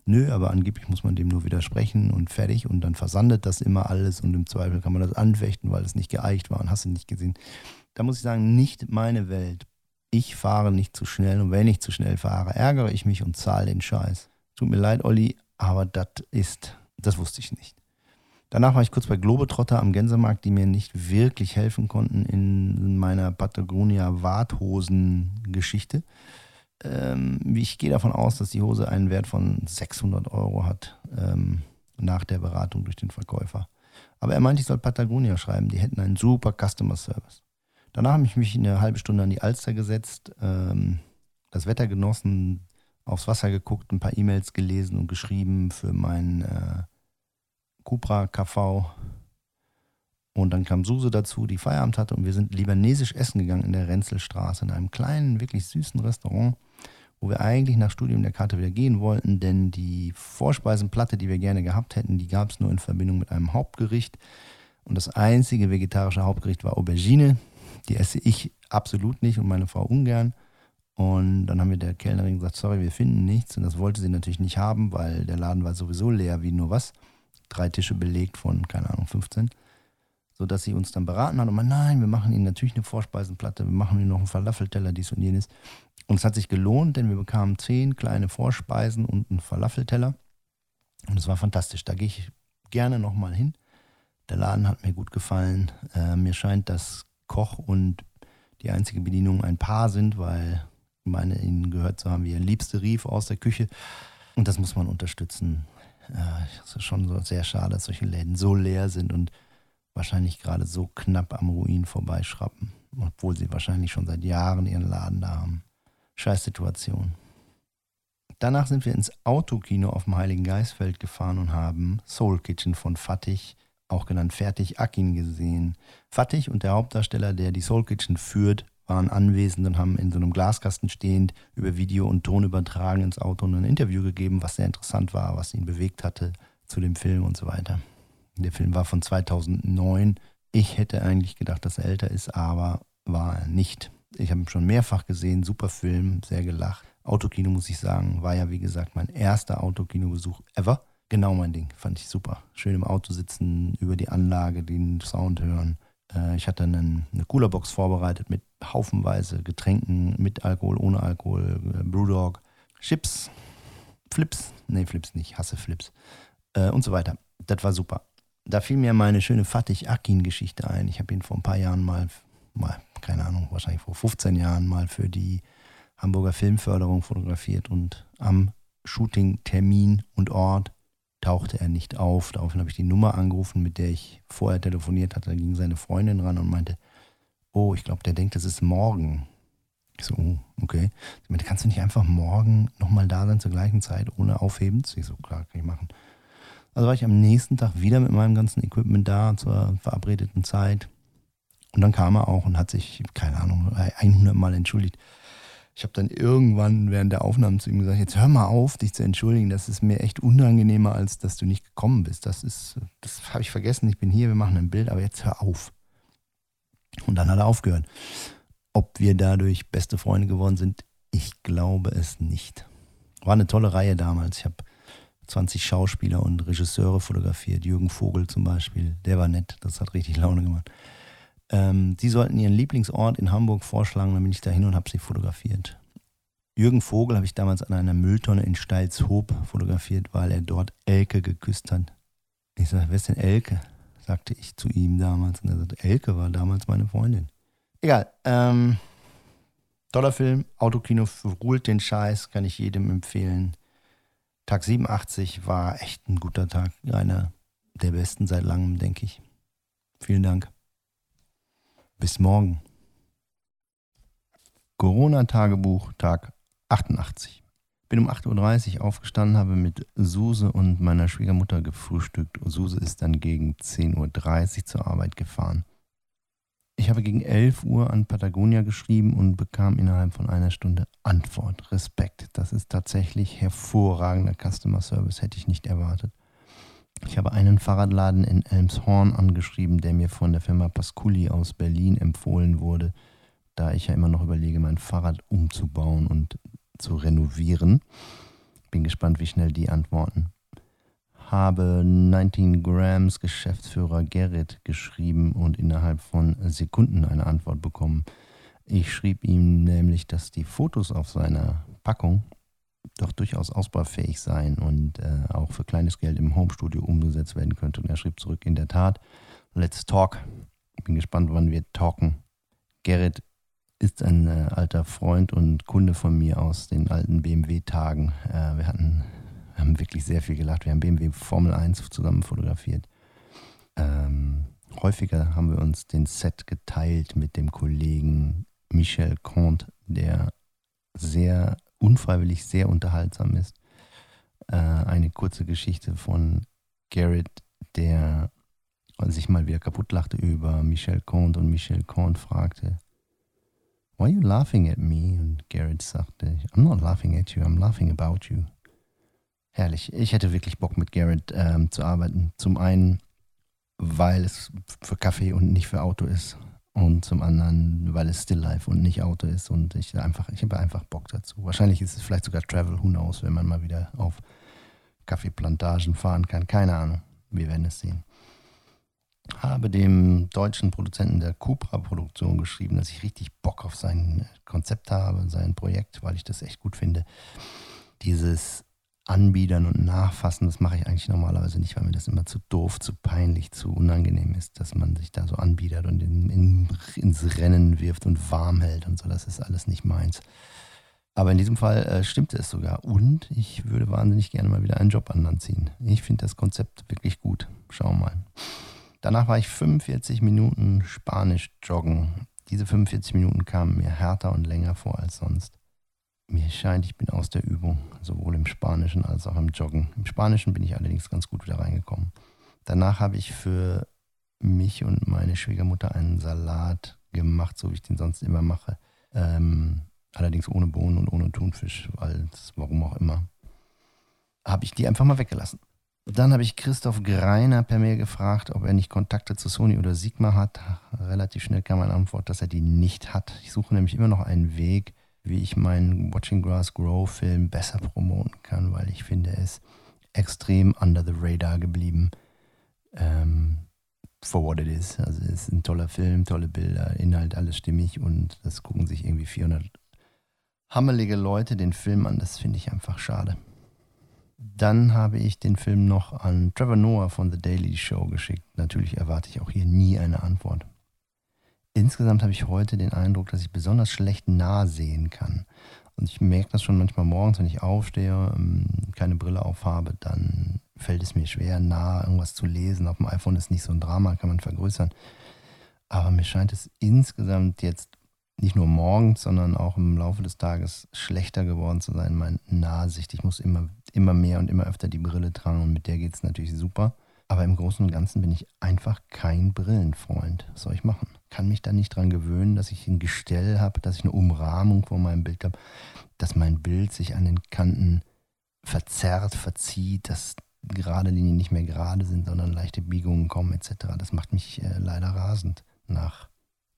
Nö, aber angeblich muss man dem nur widersprechen und fertig. Und dann versandet das immer alles und im Zweifel kann man das anfechten, weil es nicht geeicht war und hast du nicht gesehen. Da muss ich sagen, nicht meine Welt. Ich fahre nicht zu schnell und wenn ich zu schnell fahre, ärgere ich mich und zahle den Scheiß. Tut mir leid, Olli, aber das ist das wusste ich nicht. Danach war ich kurz bei Globetrotter am Gänsemarkt, die mir nicht wirklich helfen konnten in meiner Patagonia-Warthosen-Geschichte. Ähm, ich gehe davon aus, dass die Hose einen Wert von 600 Euro hat ähm, nach der Beratung durch den Verkäufer. Aber er meinte, ich soll Patagonia schreiben, die hätten einen super Customer Service. Danach habe ich mich eine halbe Stunde an die Alster gesetzt, ähm, das Wetter genossen, aufs Wasser geguckt, ein paar E-Mails gelesen und geschrieben für meinen äh, Cupra KV. Und dann kam Suse dazu, die Feierabend hatte und wir sind libanesisch essen gegangen in der Renzelstraße in einem kleinen, wirklich süßen Restaurant, wo wir eigentlich nach Studium der Karte wieder gehen wollten, denn die Vorspeisenplatte, die wir gerne gehabt hätten, die gab es nur in Verbindung mit einem Hauptgericht. Und das einzige vegetarische Hauptgericht war Aubergine. Die esse ich absolut nicht und meine Frau ungern. Und dann haben wir der Kellnerin gesagt, sorry, wir finden nichts. Und das wollte sie natürlich nicht haben, weil der Laden war sowieso leer wie nur was. Drei Tische belegt von, keine Ahnung, 15. Sodass sie uns dann beraten hat und meinte, nein, wir machen ihnen natürlich eine Vorspeisenplatte, wir machen ihnen noch einen Falafelteller, dies und jenes. Und es hat sich gelohnt, denn wir bekamen zehn kleine Vorspeisen und einen Falafelteller. Und es war fantastisch. Da gehe ich gerne nochmal hin. Der Laden hat mir gut gefallen. Äh, mir scheint, dass Koch und die einzige Bedienung ein Paar sind, weil ich meine, ihnen gehört zu haben, wie ihr Liebste rief aus der Küche. Und das muss man unterstützen. Äh, es ist schon so sehr schade, dass solche Läden so leer sind und wahrscheinlich gerade so knapp am Ruin vorbeischrappen. Obwohl sie wahrscheinlich schon seit Jahren ihren Laden da haben. Scheiß Situation. Danach sind wir ins Autokino auf dem Heiligen Geistfeld gefahren und haben Soul Kitchen von Fatih, auch genannt Fertig Akin, gesehen. Fatih und der Hauptdarsteller, der die Soul Kitchen führt, waren anwesend und haben in so einem Glaskasten stehend über Video und Ton übertragen ins Auto und ein Interview gegeben, was sehr interessant war, was ihn bewegt hatte zu dem Film und so weiter. Der Film war von 2009. Ich hätte eigentlich gedacht, dass er älter ist, aber war er nicht. Ich habe ihn schon mehrfach gesehen, super Film, sehr gelacht. Autokino, muss ich sagen, war ja wie gesagt mein erster Autokinobesuch ever. Genau mein Ding, fand ich super. Schön im Auto sitzen, über die Anlage den Sound hören. Äh, ich hatte einen, eine Coolerbox vorbereitet mit haufenweise Getränken, mit Alkohol, ohne Alkohol, äh, Brewdog, Chips, Flips, nee, Flips nicht, hasse Flips äh, und so weiter. Das war super. Da fiel mir meine schöne Fatih Akin-Geschichte ein. Ich habe ihn vor ein paar Jahren mal, mal, keine Ahnung, wahrscheinlich vor 15 Jahren mal für die Hamburger Filmförderung fotografiert und am Shooting-Termin und Ort tauchte er nicht auf. Daraufhin habe ich die Nummer angerufen, mit der ich vorher telefoniert hatte. Da ging seine Freundin ran und meinte, oh, ich glaube, der denkt, es ist morgen. Ich so, oh, okay. Sie meinte, kannst du nicht einfach morgen nochmal da sein zur gleichen Zeit, ohne aufheben? Ich so, klar, kann ich machen. Also war ich am nächsten Tag wieder mit meinem ganzen Equipment da zur verabredeten Zeit. Und dann kam er auch und hat sich, keine Ahnung, 100 Mal entschuldigt. Ich habe dann irgendwann während der Aufnahmen zu ihm gesagt, jetzt hör mal auf, dich zu entschuldigen. Das ist mir echt unangenehmer, als dass du nicht gekommen bist. Das ist, das habe ich vergessen. Ich bin hier, wir machen ein Bild, aber jetzt hör auf. Und dann hat er aufgehört. Ob wir dadurch beste Freunde geworden sind, ich glaube es nicht. War eine tolle Reihe damals. Ich habe 20 Schauspieler und Regisseure fotografiert. Jürgen Vogel zum Beispiel, der war nett. Das hat richtig Laune gemacht. Ähm, sie sollten ihren Lieblingsort in Hamburg vorschlagen, dann bin ich dahin und habe sie fotografiert. Jürgen Vogel habe ich damals an einer Mülltonne in Steilshoop fotografiert, weil er dort Elke geküsst hat. Ich sage, wer ist denn Elke? sagte ich zu ihm damals. Und er sagte, Elke war damals meine Freundin. Egal. Ähm, toller Film, Autokino ruht den Scheiß, kann ich jedem empfehlen. Tag 87 war echt ein guter Tag. Einer der besten seit langem, denke ich. Vielen Dank. Bis morgen. Corona-Tagebuch, Tag 88. Bin um 8.30 Uhr aufgestanden, habe mit Suse und meiner Schwiegermutter gefrühstückt. Suse ist dann gegen 10.30 Uhr zur Arbeit gefahren. Ich habe gegen 11 Uhr an Patagonia geschrieben und bekam innerhalb von einer Stunde Antwort. Respekt. Das ist tatsächlich hervorragender Customer Service, hätte ich nicht erwartet. Ich habe einen Fahrradladen in Elmshorn angeschrieben, der mir von der Firma Pasculi aus Berlin empfohlen wurde, da ich ja immer noch überlege, mein Fahrrad umzubauen und zu renovieren. Bin gespannt, wie schnell die antworten. Habe 19 Grams Geschäftsführer Gerrit geschrieben und innerhalb von Sekunden eine Antwort bekommen. Ich schrieb ihm nämlich, dass die Fotos auf seiner Packung doch durchaus ausbaufähig sein und äh, auch für kleines Geld im Homestudio umgesetzt werden könnte. Und er schrieb zurück, in der Tat, let's talk. Bin gespannt, wann wir talken. Gerrit ist ein äh, alter Freund und Kunde von mir aus den alten BMW-Tagen. Äh, wir hatten, wir haben wirklich sehr viel gelacht. Wir haben BMW Formel 1 zusammen fotografiert. Ähm, häufiger haben wir uns den Set geteilt mit dem Kollegen Michel Comte, der sehr unfreiwillig sehr unterhaltsam ist. Äh, eine kurze Geschichte von Garrett, der sich mal wieder kaputt lachte über Michel Comte und Michel Comte fragte, Why are you laughing at me? Und Garrett sagte, I'm not laughing at you, I'm laughing about you. Herrlich. Ich hätte wirklich Bock mit Garrett ähm, zu arbeiten. Zum einen, weil es für Kaffee und nicht für Auto ist. Und zum anderen, weil es Still Life und nicht Auto ist und ich einfach, ich habe einfach Bock dazu. Wahrscheinlich ist es vielleicht sogar Travel, who knows, wenn man mal wieder auf Kaffeeplantagen fahren kann. Keine Ahnung, wir werden es sehen. Habe dem deutschen Produzenten der Cupra-Produktion geschrieben, dass ich richtig Bock auf sein Konzept habe, sein Projekt, weil ich das echt gut finde. Dieses Anbiedern und Nachfassen, das mache ich eigentlich normalerweise nicht, weil mir das immer zu doof, zu peinlich, zu unangenehm ist, dass man sich da so anbietet und in, in, ins Rennen wirft und warm hält und so. Das ist alles nicht meins. Aber in diesem Fall äh, stimmte es sogar. Und ich würde wahnsinnig gerne mal wieder einen Job an Land ziehen. Ich finde das Konzept wirklich gut. Schauen wir mal. Danach war ich 45 Minuten Spanisch joggen. Diese 45 Minuten kamen mir härter und länger vor als sonst. Mir scheint, ich bin aus der Übung, sowohl im Spanischen als auch im Joggen. Im Spanischen bin ich allerdings ganz gut wieder reingekommen. Danach habe ich für mich und meine Schwiegermutter einen Salat gemacht, so wie ich den sonst immer mache. Ähm, allerdings ohne Bohnen und ohne Thunfisch, weil warum auch immer. Habe ich die einfach mal weggelassen. Dann habe ich Christoph Greiner per Mail gefragt, ob er nicht Kontakte zu Sony oder Sigma hat. Relativ schnell kam eine Antwort, dass er die nicht hat. Ich suche nämlich immer noch einen Weg, wie ich meinen Watching Grass Grow Film besser promoten kann, weil ich finde, er ist extrem under the radar geblieben. Ähm, for what it is. Also es ist ein toller Film, tolle Bilder, Inhalt, alles stimmig und das gucken sich irgendwie 400 hammelige Leute den Film an. Das finde ich einfach schade. Dann habe ich den Film noch an Trevor Noah von The Daily Show geschickt. Natürlich erwarte ich auch hier nie eine Antwort. Insgesamt habe ich heute den Eindruck, dass ich besonders schlecht nah sehen kann. Und ich merke das schon manchmal morgens, wenn ich aufstehe, ähm, keine Brille aufhabe, dann fällt es mir schwer, nah irgendwas zu lesen. Auf dem iPhone ist nicht so ein Drama, kann man vergrößern. Aber mir scheint es insgesamt jetzt nicht nur morgens, sondern auch im Laufe des Tages schlechter geworden zu sein, meine Nahsicht. Ich muss immer, immer mehr und immer öfter die Brille tragen und mit der geht es natürlich super. Aber im Großen und Ganzen bin ich einfach kein Brillenfreund. Was soll ich machen? Kann mich da nicht dran gewöhnen, dass ich ein Gestell habe, dass ich eine Umrahmung vor meinem Bild habe, dass mein Bild sich an den Kanten verzerrt, verzieht, dass gerade Linien nicht mehr gerade sind, sondern leichte Biegungen kommen etc. Das macht mich äh, leider rasend. Nach,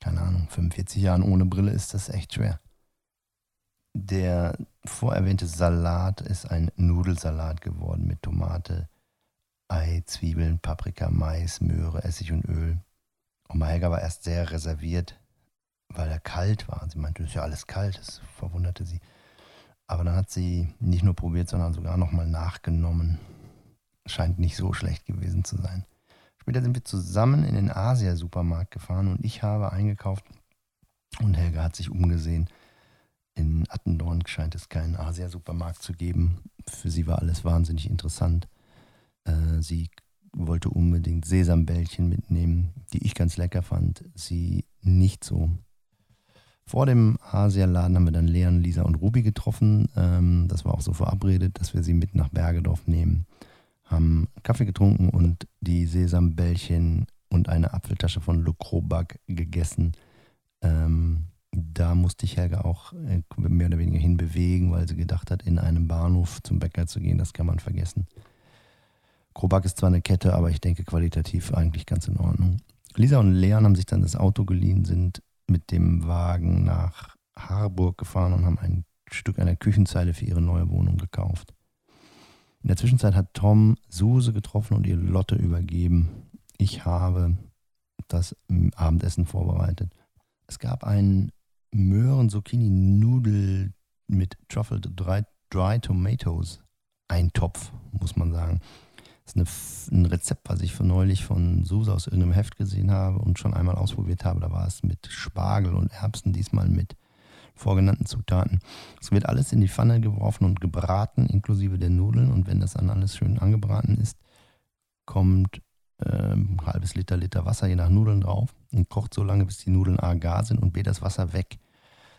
keine Ahnung, 45 Jahren ohne Brille ist das echt schwer. Der vorerwähnte Salat ist ein Nudelsalat geworden mit Tomate, Ei, Zwiebeln, Paprika, Mais, Möhre, Essig und Öl. Und Helga war erst sehr reserviert, weil er kalt war. Sie meinte, das ist ja alles kalt, das verwunderte sie. Aber dann hat sie nicht nur probiert, sondern sogar nochmal nachgenommen. Scheint nicht so schlecht gewesen zu sein. Später sind wir zusammen in den Asia-Supermarkt gefahren und ich habe eingekauft und Helga hat sich umgesehen. In Attendorn scheint es keinen Asia-Supermarkt zu geben. Für sie war alles wahnsinnig interessant. Äh, sie wollte unbedingt Sesambällchen mitnehmen, die ich ganz lecker fand. Sie nicht so. Vor dem Asialaden haben wir dann Leon, Lisa und Ruby getroffen. Ähm, das war auch so verabredet, dass wir sie mit nach Bergedorf nehmen. Haben Kaffee getrunken und die Sesambällchen und eine Apfeltasche von Le Crobag gegessen. Ähm, da musste ich Helga auch äh, mehr oder weniger hinbewegen, weil sie gedacht hat, in einem Bahnhof zum Bäcker zu gehen, das kann man vergessen. Krobak ist zwar eine Kette, aber ich denke qualitativ eigentlich ganz in Ordnung. Lisa und Leon haben sich dann das Auto geliehen, sind mit dem Wagen nach Harburg gefahren und haben ein Stück einer Küchenzeile für ihre neue Wohnung gekauft. In der Zwischenzeit hat Tom Suse getroffen und ihr Lotte übergeben. Ich habe das Abendessen vorbereitet. Es gab einen Möhren-Zucchini-Nudel mit Truffled Dry, Dry Tomatoes. Ein Topf, muss man sagen. Das ist eine, ein Rezept, was ich von neulich von Susa aus irgendeinem Heft gesehen habe und schon einmal ausprobiert habe. Da war es mit Spargel und Erbsen, diesmal mit vorgenannten Zutaten. Es wird alles in die Pfanne geworfen und gebraten, inklusive der Nudeln. Und wenn das dann alles schön angebraten ist, kommt ähm, ein halbes Liter, Liter Wasser je nach Nudeln drauf und kocht so lange, bis die Nudeln A gar sind und B das Wasser weg.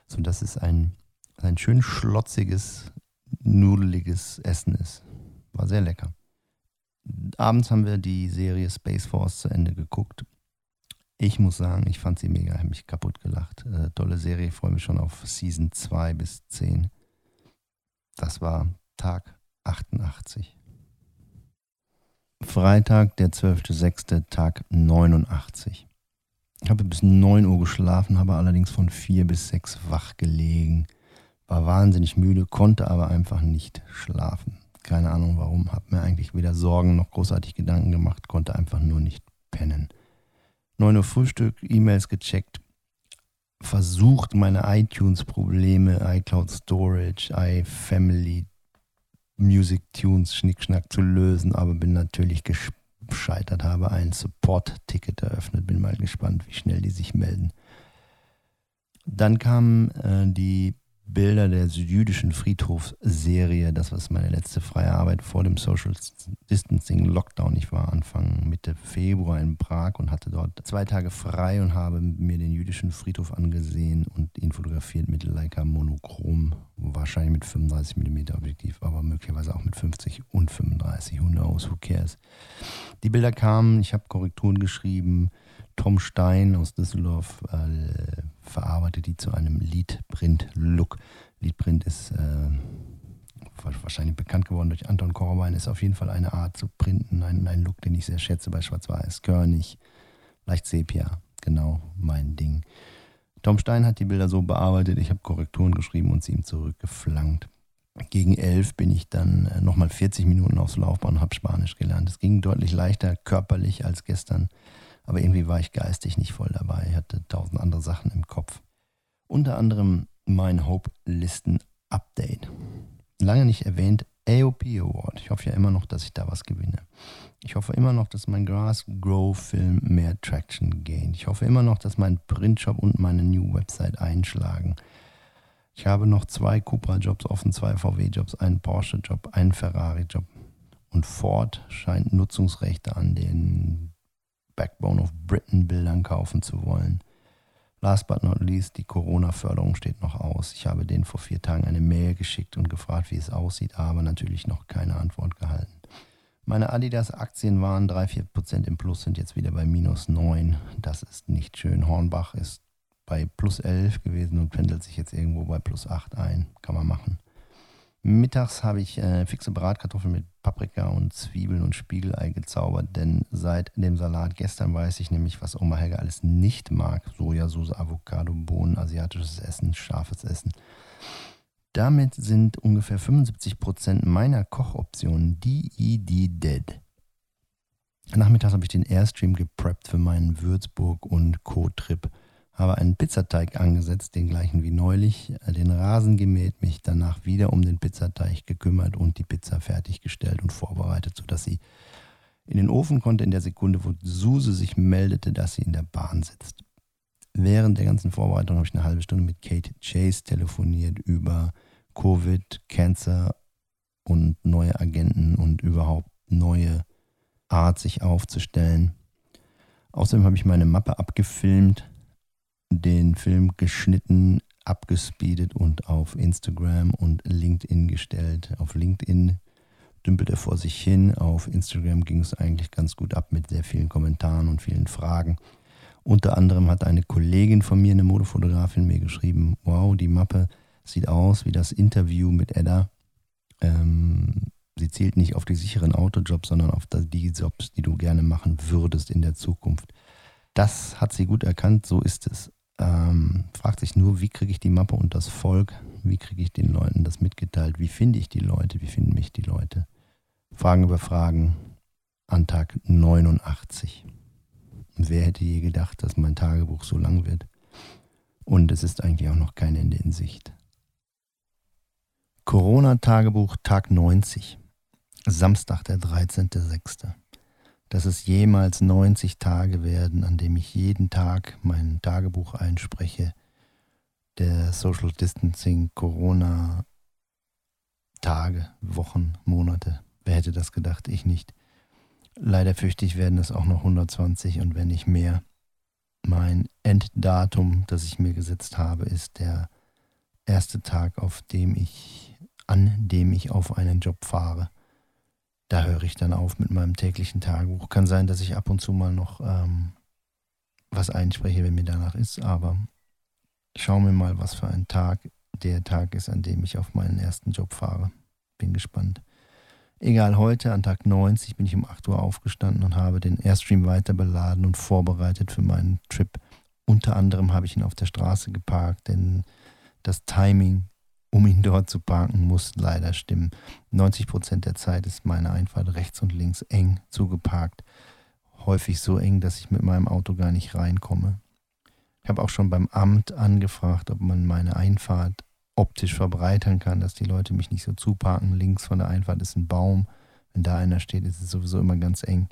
Sodass es ein, ein schön schlotziges, nudeliges Essen ist. War sehr lecker abends haben wir die Serie Space Force zu Ende geguckt. Ich muss sagen, ich fand sie mega, habe mich kaputt gelacht. Äh, tolle Serie, freue mich schon auf Season 2 bis 10. Das war Tag 88. Freitag, der 12.06., Tag 89. Habe bis 9 Uhr geschlafen, habe allerdings von 4 bis 6 wach gelegen. War wahnsinnig müde, konnte aber einfach nicht schlafen. Keine Ahnung warum, habe mir eigentlich weder Sorgen noch großartig Gedanken gemacht, konnte einfach nur nicht pennen. 9 Uhr Frühstück, E-Mails gecheckt, versucht meine iTunes-Probleme, iCloud Storage, iFamily, Music Tunes, Schnickschnack zu lösen, aber bin natürlich gescheitert habe, ein Support-Ticket eröffnet. Bin mal gespannt, wie schnell die sich melden. Dann kamen äh, die Bilder der jüdischen Friedhofsserie. Das war meine letzte freie Arbeit vor dem Social Distancing Lockdown. Ich war Anfang Mitte Februar in Prag und hatte dort zwei Tage frei und habe mir den jüdischen Friedhof angesehen und ihn fotografiert mit Leica Monochrom. Wahrscheinlich mit 35 mm Objektiv, aber möglicherweise auch mit 50 und 35. Who knows, who cares. Die Bilder kamen, ich habe Korrekturen geschrieben. Tom Stein aus Düsseldorf äh, verarbeitet die zu einem Leadprint-Look. Leadprint ist äh, wahrscheinlich bekannt geworden durch Anton Korbein, ist auf jeden Fall eine Art zu printen, ein, ein Look, den ich sehr schätze bei Schwarz-Weiß. Körnig, leicht Sepia, genau mein Ding. Tom Stein hat die Bilder so bearbeitet, ich habe Korrekturen geschrieben und sie ihm zurückgeflankt. Gegen elf bin ich dann äh, nochmal 40 Minuten aufs Laufbahn und habe Spanisch gelernt. Es ging deutlich leichter körperlich als gestern. Aber irgendwie war ich geistig nicht voll dabei. Ich hatte tausend andere Sachen im Kopf. Unter anderem mein Hope-Listen-Update. Lange nicht erwähnt, AOP Award. Ich hoffe ja immer noch, dass ich da was gewinne. Ich hoffe immer noch, dass mein Grass Grow Film mehr Traction gaint. Ich hoffe immer noch, dass mein Printshop und meine New Website einschlagen. Ich habe noch zwei Cupra-Jobs offen, zwei VW-Jobs, einen Porsche-Job, einen Ferrari-Job. Und Ford scheint Nutzungsrechte an den Backbone of Britain Bildern kaufen zu wollen. Last but not least, die Corona-Förderung steht noch aus. Ich habe denen vor vier Tagen eine Mail geschickt und gefragt, wie es aussieht, aber natürlich noch keine Antwort gehalten. Meine Adidas-Aktien waren 3-4% im Plus, sind jetzt wieder bei minus 9. Das ist nicht schön. Hornbach ist bei plus 11 gewesen und pendelt sich jetzt irgendwo bei plus 8 ein. Kann man machen. Mittags habe ich äh, fixe Bratkartoffeln mit Paprika und Zwiebeln und Spiegelei gezaubert, denn seit dem Salat gestern weiß ich nämlich, was Oma Helga alles nicht mag. Sojasauce, Avocado, Bohnen, asiatisches Essen, scharfes Essen. Damit sind ungefähr 75% meiner Kochoptionen DED dead. Nachmittags habe ich den Airstream gepreppt für meinen Würzburg und Co-Trip habe einen Pizzateig angesetzt, den gleichen wie neulich, äh, den Rasen gemäht, mich danach wieder um den Pizzateig gekümmert und die Pizza fertiggestellt und vorbereitet, sodass sie in den Ofen konnte in der Sekunde, wo Suse sich meldete, dass sie in der Bahn sitzt. Während der ganzen Vorbereitung habe ich eine halbe Stunde mit Kate Chase telefoniert über Covid, Cancer und neue Agenten und überhaupt neue Art, sich aufzustellen. Außerdem habe ich meine Mappe abgefilmt, den Film geschnitten, abgespeedet und auf Instagram und LinkedIn gestellt. Auf LinkedIn dümpelt er vor sich hin. Auf Instagram ging es eigentlich ganz gut ab mit sehr vielen Kommentaren und vielen Fragen. Unter anderem hat eine Kollegin von mir, eine Modefotografin, mir geschrieben, wow, die Mappe sieht aus wie das Interview mit Edda. Ähm, sie zielt nicht auf die sicheren Autojobs, sondern auf die Jobs, die du gerne machen würdest in der Zukunft. Das hat sie gut erkannt, so ist es ähm, fragt sich nur, wie kriege ich die Mappe und das Volk, wie kriege ich den Leuten das mitgeteilt, wie finde ich die Leute, wie finden mich die Leute. Fragen über Fragen an Tag 89. Und wer hätte je gedacht, dass mein Tagebuch so lang wird? Und es ist eigentlich auch noch kein Ende in Sicht. Corona-Tagebuch Tag 90. Samstag, der 13.06 dass es jemals 90 Tage werden, an dem ich jeden Tag mein Tagebuch einspreche, der Social Distancing, Corona, Tage, Wochen, Monate. Wer hätte das gedacht? Ich nicht. Leider fürchte ich, werden es auch noch 120 und wenn nicht mehr. Mein Enddatum, das ich mir gesetzt habe, ist der erste Tag, auf dem ich, an dem ich auf einen Job fahre da höre ich dann auf mit meinem täglichen Tagebuch. Kann sein, dass ich ab und zu mal noch ähm, was einspreche, wenn mir danach ist, aber schauen wir mal, was für ein Tag der Tag ist, an dem ich auf meinen ersten Job fahre. Bin gespannt. Egal, heute an Tag 90 bin ich um 8 Uhr aufgestanden und habe den Airstream weiter beladen und vorbereitet für meinen Trip Unter anderem habe ich ihn auf der Straße geparkt, denn das Timing, um ihn dort zu parken, muss leider stimmen. 90 Prozent der Zeit ist meine Einfahrt rechts und links eng zugeparkt. Häufig so eng, dass ich mit meinem Auto gar nicht reinkomme. Ich habe auch schon beim Amt angefragt, ob man meine Einfahrt optisch verbreitern kann, dass die Leute mich nicht so zuparken. Links von der Einfahrt ist ein Baum. Wenn da einer steht, ist es sowieso immer ganz eng.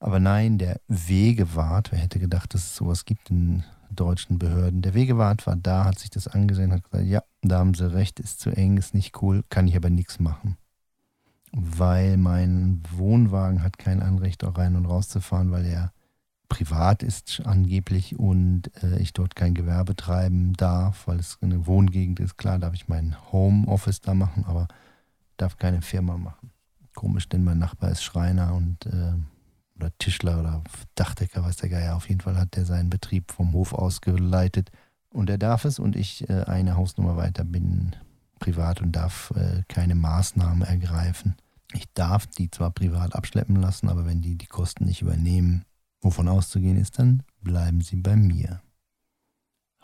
Aber nein, der Wegewart, wer hätte gedacht, dass es sowas gibt in deutschen Behörden. Der Wegewart war da, hat sich das angesehen, hat gesagt, ja, da haben sie recht, ist zu eng, ist nicht cool, kann ich aber nichts machen. Weil mein Wohnwagen hat kein Anrecht, auch rein und raus zu fahren, weil er privat ist angeblich und äh, ich dort kein Gewerbe treiben darf, weil es eine Wohngegend ist. Klar darf ich mein Homeoffice da machen, aber darf keine Firma machen. Komisch, denn mein Nachbar ist Schreiner und äh, oder Tischler oder Dachdecker, weiß der Geier. Auf jeden Fall hat der seinen Betrieb vom Hof aus geleitet und er darf es und ich äh, eine Hausnummer weiter bin privat und darf äh, keine Maßnahmen ergreifen. Ich darf die zwar privat abschleppen lassen, aber wenn die die Kosten nicht übernehmen, wovon auszugehen ist, dann bleiben sie bei mir.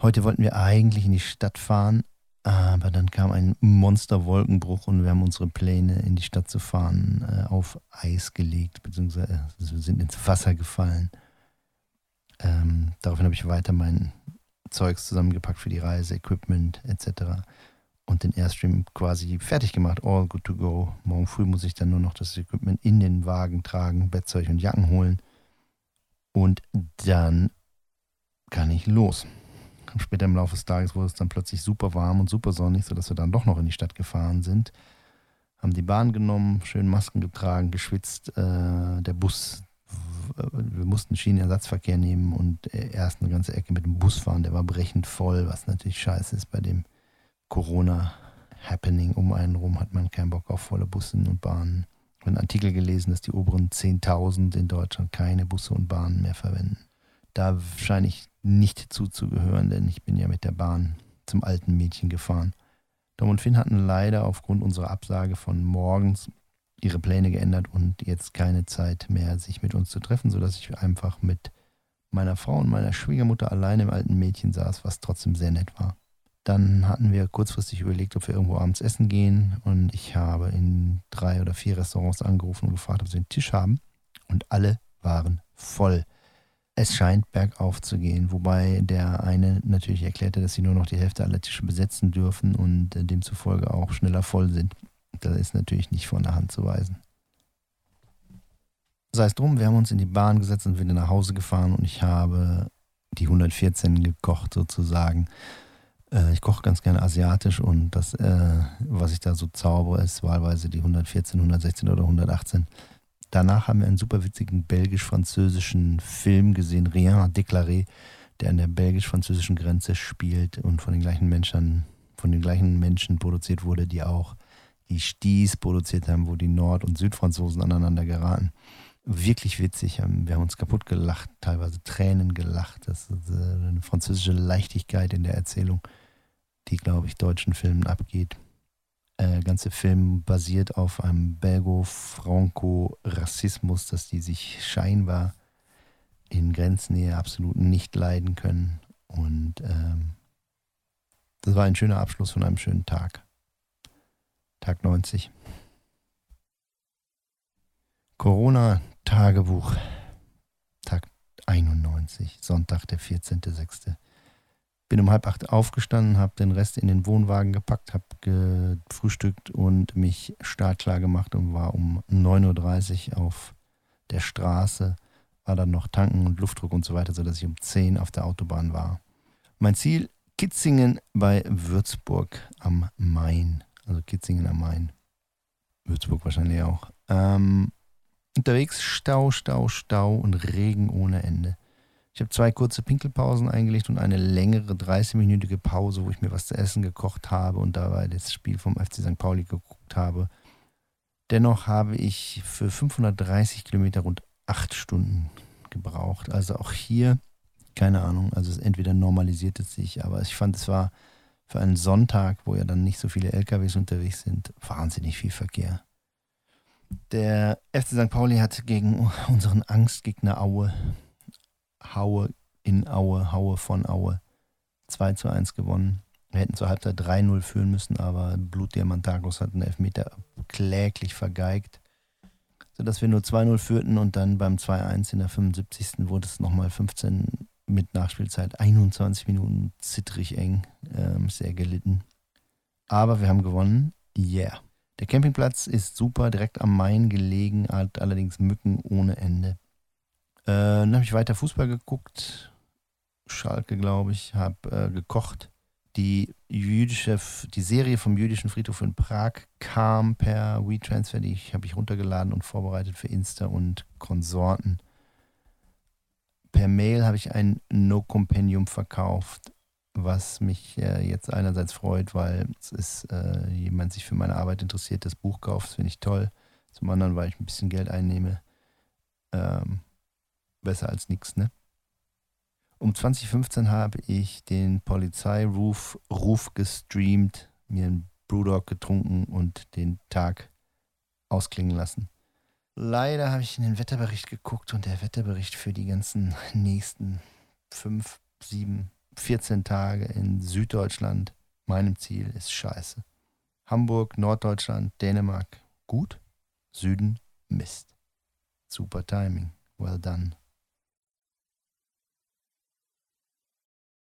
Heute wollten wir eigentlich in die Stadt fahren, aber dann kam ein Monsterwolkenbruch und wir haben unsere Pläne, in die Stadt zu fahren, äh, auf Eis gelegt, beziehungsweise wir sind ins Wasser gefallen. Ähm, daraufhin habe ich weiter mein Zeugs zusammengepackt für die Reise, Equipment etc. Und den Airstream quasi fertig gemacht, all good to go. Morgen früh muss ich dann nur noch das Equipment in den Wagen tragen, Bettzeug und Jacken holen. Und dann kann ich los. Später im Laufe des Tages wurde es dann plötzlich super warm und super sonnig, sodass wir dann doch noch in die Stadt gefahren sind. Haben die Bahn genommen, schön Masken getragen, geschwitzt. Äh, der Bus, wir mussten Schienenersatzverkehr nehmen und erst eine ganze Ecke mit dem Bus fahren. Der war brechend voll, was natürlich scheiße ist bei dem Corona-Happening um einen rum, hat man keinen Bock auf volle Bussen und Bahnen. Ich habe einen Artikel gelesen, dass die oberen 10.000 in Deutschland keine Busse und Bahnen mehr verwenden. Da scheine ich nicht zuzugehören, denn ich bin ja mit der Bahn zum alten Mädchen gefahren. Tom und Finn hatten leider aufgrund unserer Absage von morgens ihre Pläne geändert und jetzt keine Zeit mehr, sich mit uns zu treffen, sodass ich einfach mit meiner Frau und meiner Schwiegermutter alleine im alten Mädchen saß, was trotzdem sehr nett war. Dann hatten wir kurzfristig überlegt, ob wir irgendwo abends essen gehen und ich habe in drei oder vier Restaurants angerufen und gefragt, ob sie einen Tisch haben und alle waren voll es scheint bergauf zu gehen, wobei der eine natürlich erklärte, dass sie nur noch die Hälfte aller Tische besetzen dürfen und äh, demzufolge auch schneller voll sind. Das ist natürlich nicht von der Hand zu weisen. Sei es drum, wir haben uns in die Bahn gesetzt und wieder nach Hause gefahren und ich habe die 114 gekocht sozusagen. Äh, ich koche ganz gerne asiatisch und das, äh, was ich da so zaubere, ist wahlweise die 114, 116 oder 118 Danach haben wir einen super witzigen belgisch-französischen Film gesehen, Rien déclaré, der an der belgisch-französischen Grenze spielt und von den gleichen Menschen, von den gleichen Menschen produziert wurde, die auch die Sties produziert haben, wo die Nord- und Südfranzosen aneinander geraten. Wirklich witzig. Ähm, wir haben uns kaputt gelacht, teilweise Tränen gelacht. Das ist äh, eine französische Leichtigkeit in der Erzählung, die, glaube ich, deutschen Filmen abgeht äh, ganze Film basiert auf einem Belgo-Franco-Rassismus, dass die sich scheinbar in Grenznähe absolut nicht leiden können. Und ähm, das war ein schöner Abschluss von einem schönen Tag. Tag 90. Corona-Tagebuch. Tag 91, Sonntag, der 14.06. Bin um halb acht aufgestanden, habe den Rest in den Wohnwagen gepackt, habe gefrühstückt und mich startklar gemacht und war um 9.30 Uhr auf der Straße, war dann noch tanken und Luftdruck und so weiter, sodass ich um 10 Uhr auf der Autobahn war. Mein Ziel, Kitzingen bei Würzburg am Main. Also Kitzingen am Main. Würzburg wahrscheinlich auch. Ähm, unterwegs Stau, Stau, Stau und Regen ohne Ende. Ich habe zwei kurze Pinkelpausen eingelegt und eine längere 30-minütige Pause, wo ich mir was zu essen gekocht habe und dabei das Spiel vom FC St. Pauli geguckt habe. Dennoch habe ich für 530 Kilometer rund acht Stunden gebraucht. Also auch hier, keine Ahnung, also es entweder normalisiert es sich, aber ich fand, es war für einen Sonntag, wo ja dann nicht so viele LKWs unterwegs sind, wahnsinnig viel Verkehr. Der FC St. Pauli hat gegen unseren Angstgegner Aue Haue in Aue, Haue von Aue. 2 zu 1 gewonnen. Wir hätten zur Halbzeit 3-0 führen müssen, aber Blutdiamantagos hat einen Elfmeter kläglich vergeigt, sodass wir nur 2-0 führten und dann beim 2-1 in der 75. wurde es nochmal 15 mit Nachspielzeit, 21 Minuten zittrig eng, ähm, sehr gelitten. Aber wir haben gewonnen, yeah. Der Campingplatz ist super, direkt am Main gelegen, hat allerdings Mücken ohne Ende. Äh, dann habe ich weiter Fußball geguckt, Schalke, glaube ich, habe äh, gekocht. Die jüdische, die Serie vom jüdischen Friedhof in Prag kam per WeTransfer, die habe ich runtergeladen und vorbereitet für Insta und Konsorten. Per Mail habe ich ein No-Compendium verkauft, was mich äh, jetzt einerseits freut, weil es ist, äh, jemand sich für meine Arbeit interessiert, das Buch kauft, finde ich toll. Zum anderen, weil ich ein bisschen Geld einnehme. Ähm, besser als nichts, ne? Um 2015 habe ich den Polizeiruf Ruf gestreamt, mir einen Brewdog getrunken und den Tag ausklingen lassen. Leider habe ich in den Wetterbericht geguckt und der Wetterbericht für die ganzen nächsten fünf, sieben, 14 Tage in Süddeutschland, meinem Ziel, ist scheiße. Hamburg, Norddeutschland, Dänemark, gut. Süden, Mist. Super Timing. Well done.